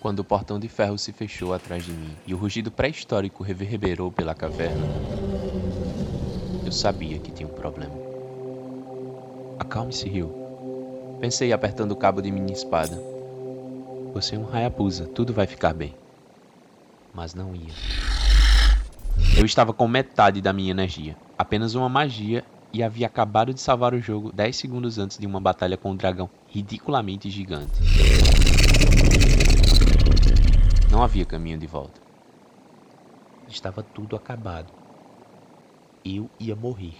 Quando o portão de ferro se fechou atrás de mim e o rugido pré-histórico reverberou pela caverna, eu sabia que tinha um problema. Acalme-se, Rio. Pensei apertando o cabo de minha espada. Você é um Hayabusa, tudo vai ficar bem. Mas não ia. Eu estava com metade da minha energia, apenas uma magia, e havia acabado de salvar o jogo 10 segundos antes de uma batalha com um dragão ridiculamente gigante. Não havia caminho de volta. Estava tudo acabado. Eu ia morrer.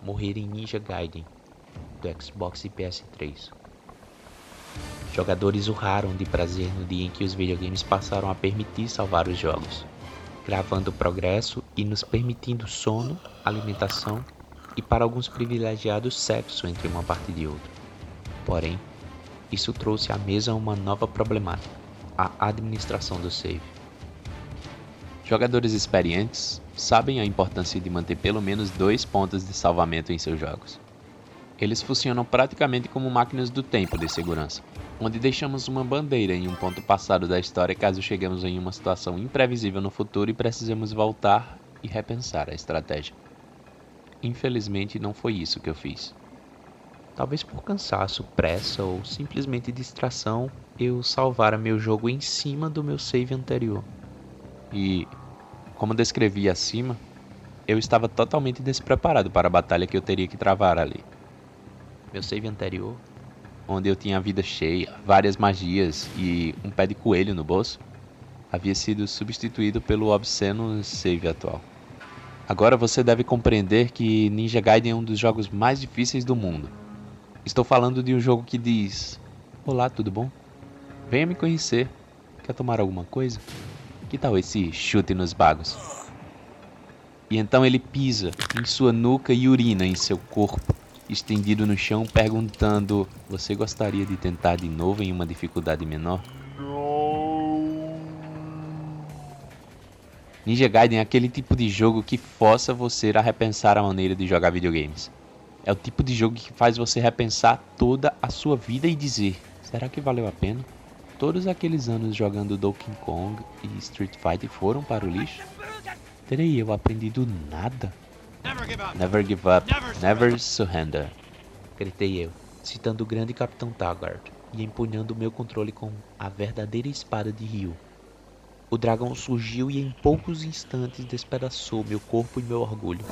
Morrer em Ninja Gaiden do Xbox e PS3. Jogadores urraram de prazer no dia em que os videogames passaram a permitir salvar os jogos, gravando progresso e nos permitindo sono, alimentação e, para alguns privilegiados, sexo entre uma parte e outra. Porém, isso trouxe à mesa uma nova problemática a administração do save. Jogadores experientes sabem a importância de manter pelo menos dois pontos de salvamento em seus jogos. Eles funcionam praticamente como máquinas do tempo de segurança, onde deixamos uma bandeira em um ponto passado da história caso cheguemos em uma situação imprevisível no futuro e precisemos voltar e repensar a estratégia. Infelizmente, não foi isso que eu fiz. Talvez por cansaço, pressa ou simplesmente distração, eu salvara meu jogo em cima do meu save anterior. E, como descrevi acima, eu estava totalmente despreparado para a batalha que eu teria que travar ali. Meu save anterior, onde eu tinha a vida cheia, várias magias e um pé de coelho no bolso, havia sido substituído pelo obsceno save atual. Agora você deve compreender que Ninja Gaiden é um dos jogos mais difíceis do mundo. Estou falando de um jogo que diz: Olá, tudo bom? Venha me conhecer. Quer tomar alguma coisa? Que tal esse chute nos bagos? E então ele pisa em sua nuca e urina em seu corpo, estendido no chão, perguntando: Você gostaria de tentar de novo em uma dificuldade menor? Ninja Gaiden é aquele tipo de jogo que força você a repensar a maneira de jogar videogames. É o tipo de jogo que faz você repensar toda a sua vida e dizer: será que valeu a pena? todos aqueles anos jogando Donkey Kong e Street Fighter foram para o lixo? Terei eu aprendido nada? Never give up, never, surrender. Gritei eu, citando o grande Capitão Taggart e empunhando meu controle com a verdadeira espada de Ryu. O dragão surgiu e em poucos instantes despedaçou meu corpo e meu orgulho.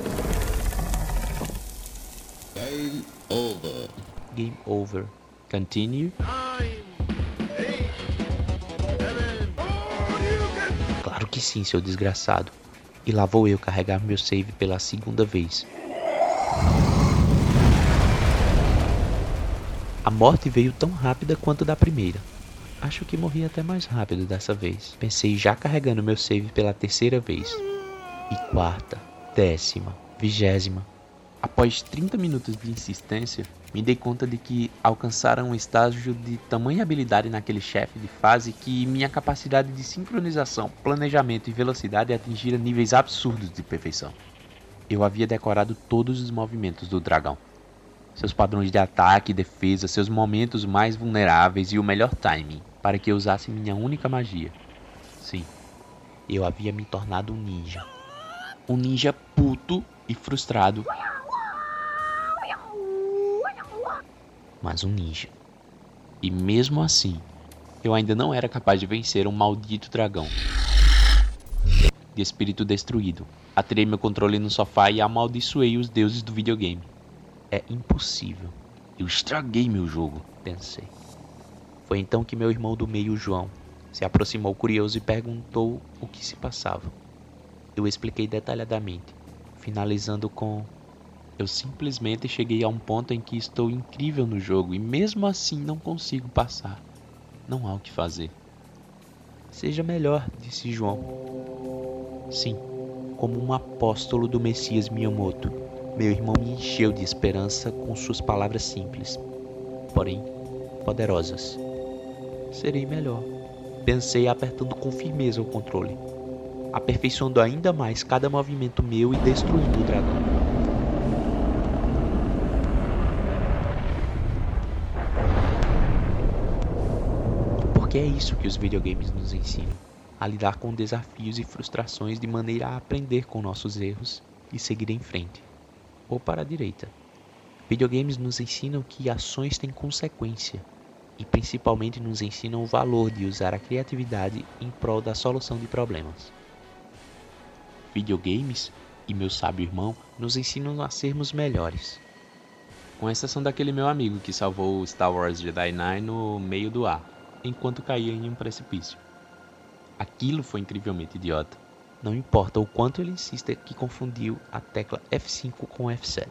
Game over. Game over. Continue. que sim, seu desgraçado. E lá vou eu carregar meu save pela segunda vez. A morte veio tão rápida quanto da primeira. Acho que morri até mais rápido dessa vez. Pensei já carregando meu save pela terceira vez. E quarta, décima, vigésima. Após 30 minutos de insistência, me dei conta de que alcançara um estágio de tamanha habilidade naquele chefe de fase que minha capacidade de sincronização, planejamento e velocidade atingira níveis absurdos de perfeição. Eu havia decorado todos os movimentos do dragão. Seus padrões de ataque e defesa, seus momentos mais vulneráveis e o melhor timing para que eu usasse minha única magia. Sim, eu havia me tornado um ninja. Um ninja puto e frustrado mas um ninja. E mesmo assim, eu ainda não era capaz de vencer um maldito dragão. De espírito destruído, atirei meu controle no sofá e amaldiçoei os deuses do videogame. É impossível. Eu estraguei meu jogo, pensei. Foi então que meu irmão do meio, João, se aproximou curioso e perguntou o que se passava. Eu expliquei detalhadamente, finalizando com eu simplesmente cheguei a um ponto em que estou incrível no jogo e mesmo assim não consigo passar. Não há o que fazer. Seja melhor, disse João. Sim, como um apóstolo do Messias Miyamoto, meu irmão me encheu de esperança com suas palavras simples, porém poderosas. Serei melhor, pensei apertando com firmeza o controle, aperfeiçoando ainda mais cada movimento meu e destruindo o dragão. Porque é isso que os videogames nos ensinam: a lidar com desafios e frustrações de maneira a aprender com nossos erros e seguir em frente. Ou para a direita. Videogames nos ensinam que ações têm consequência e principalmente nos ensinam o valor de usar a criatividade em prol da solução de problemas. Videogames e meu sábio irmão nos ensinam a sermos melhores. Com exceção daquele meu amigo que salvou Star Wars Jedi Knight no meio do ar, enquanto caía em um precipício. Aquilo foi incrivelmente idiota. Não importa o quanto ele insista que confundiu a tecla F5 com F7.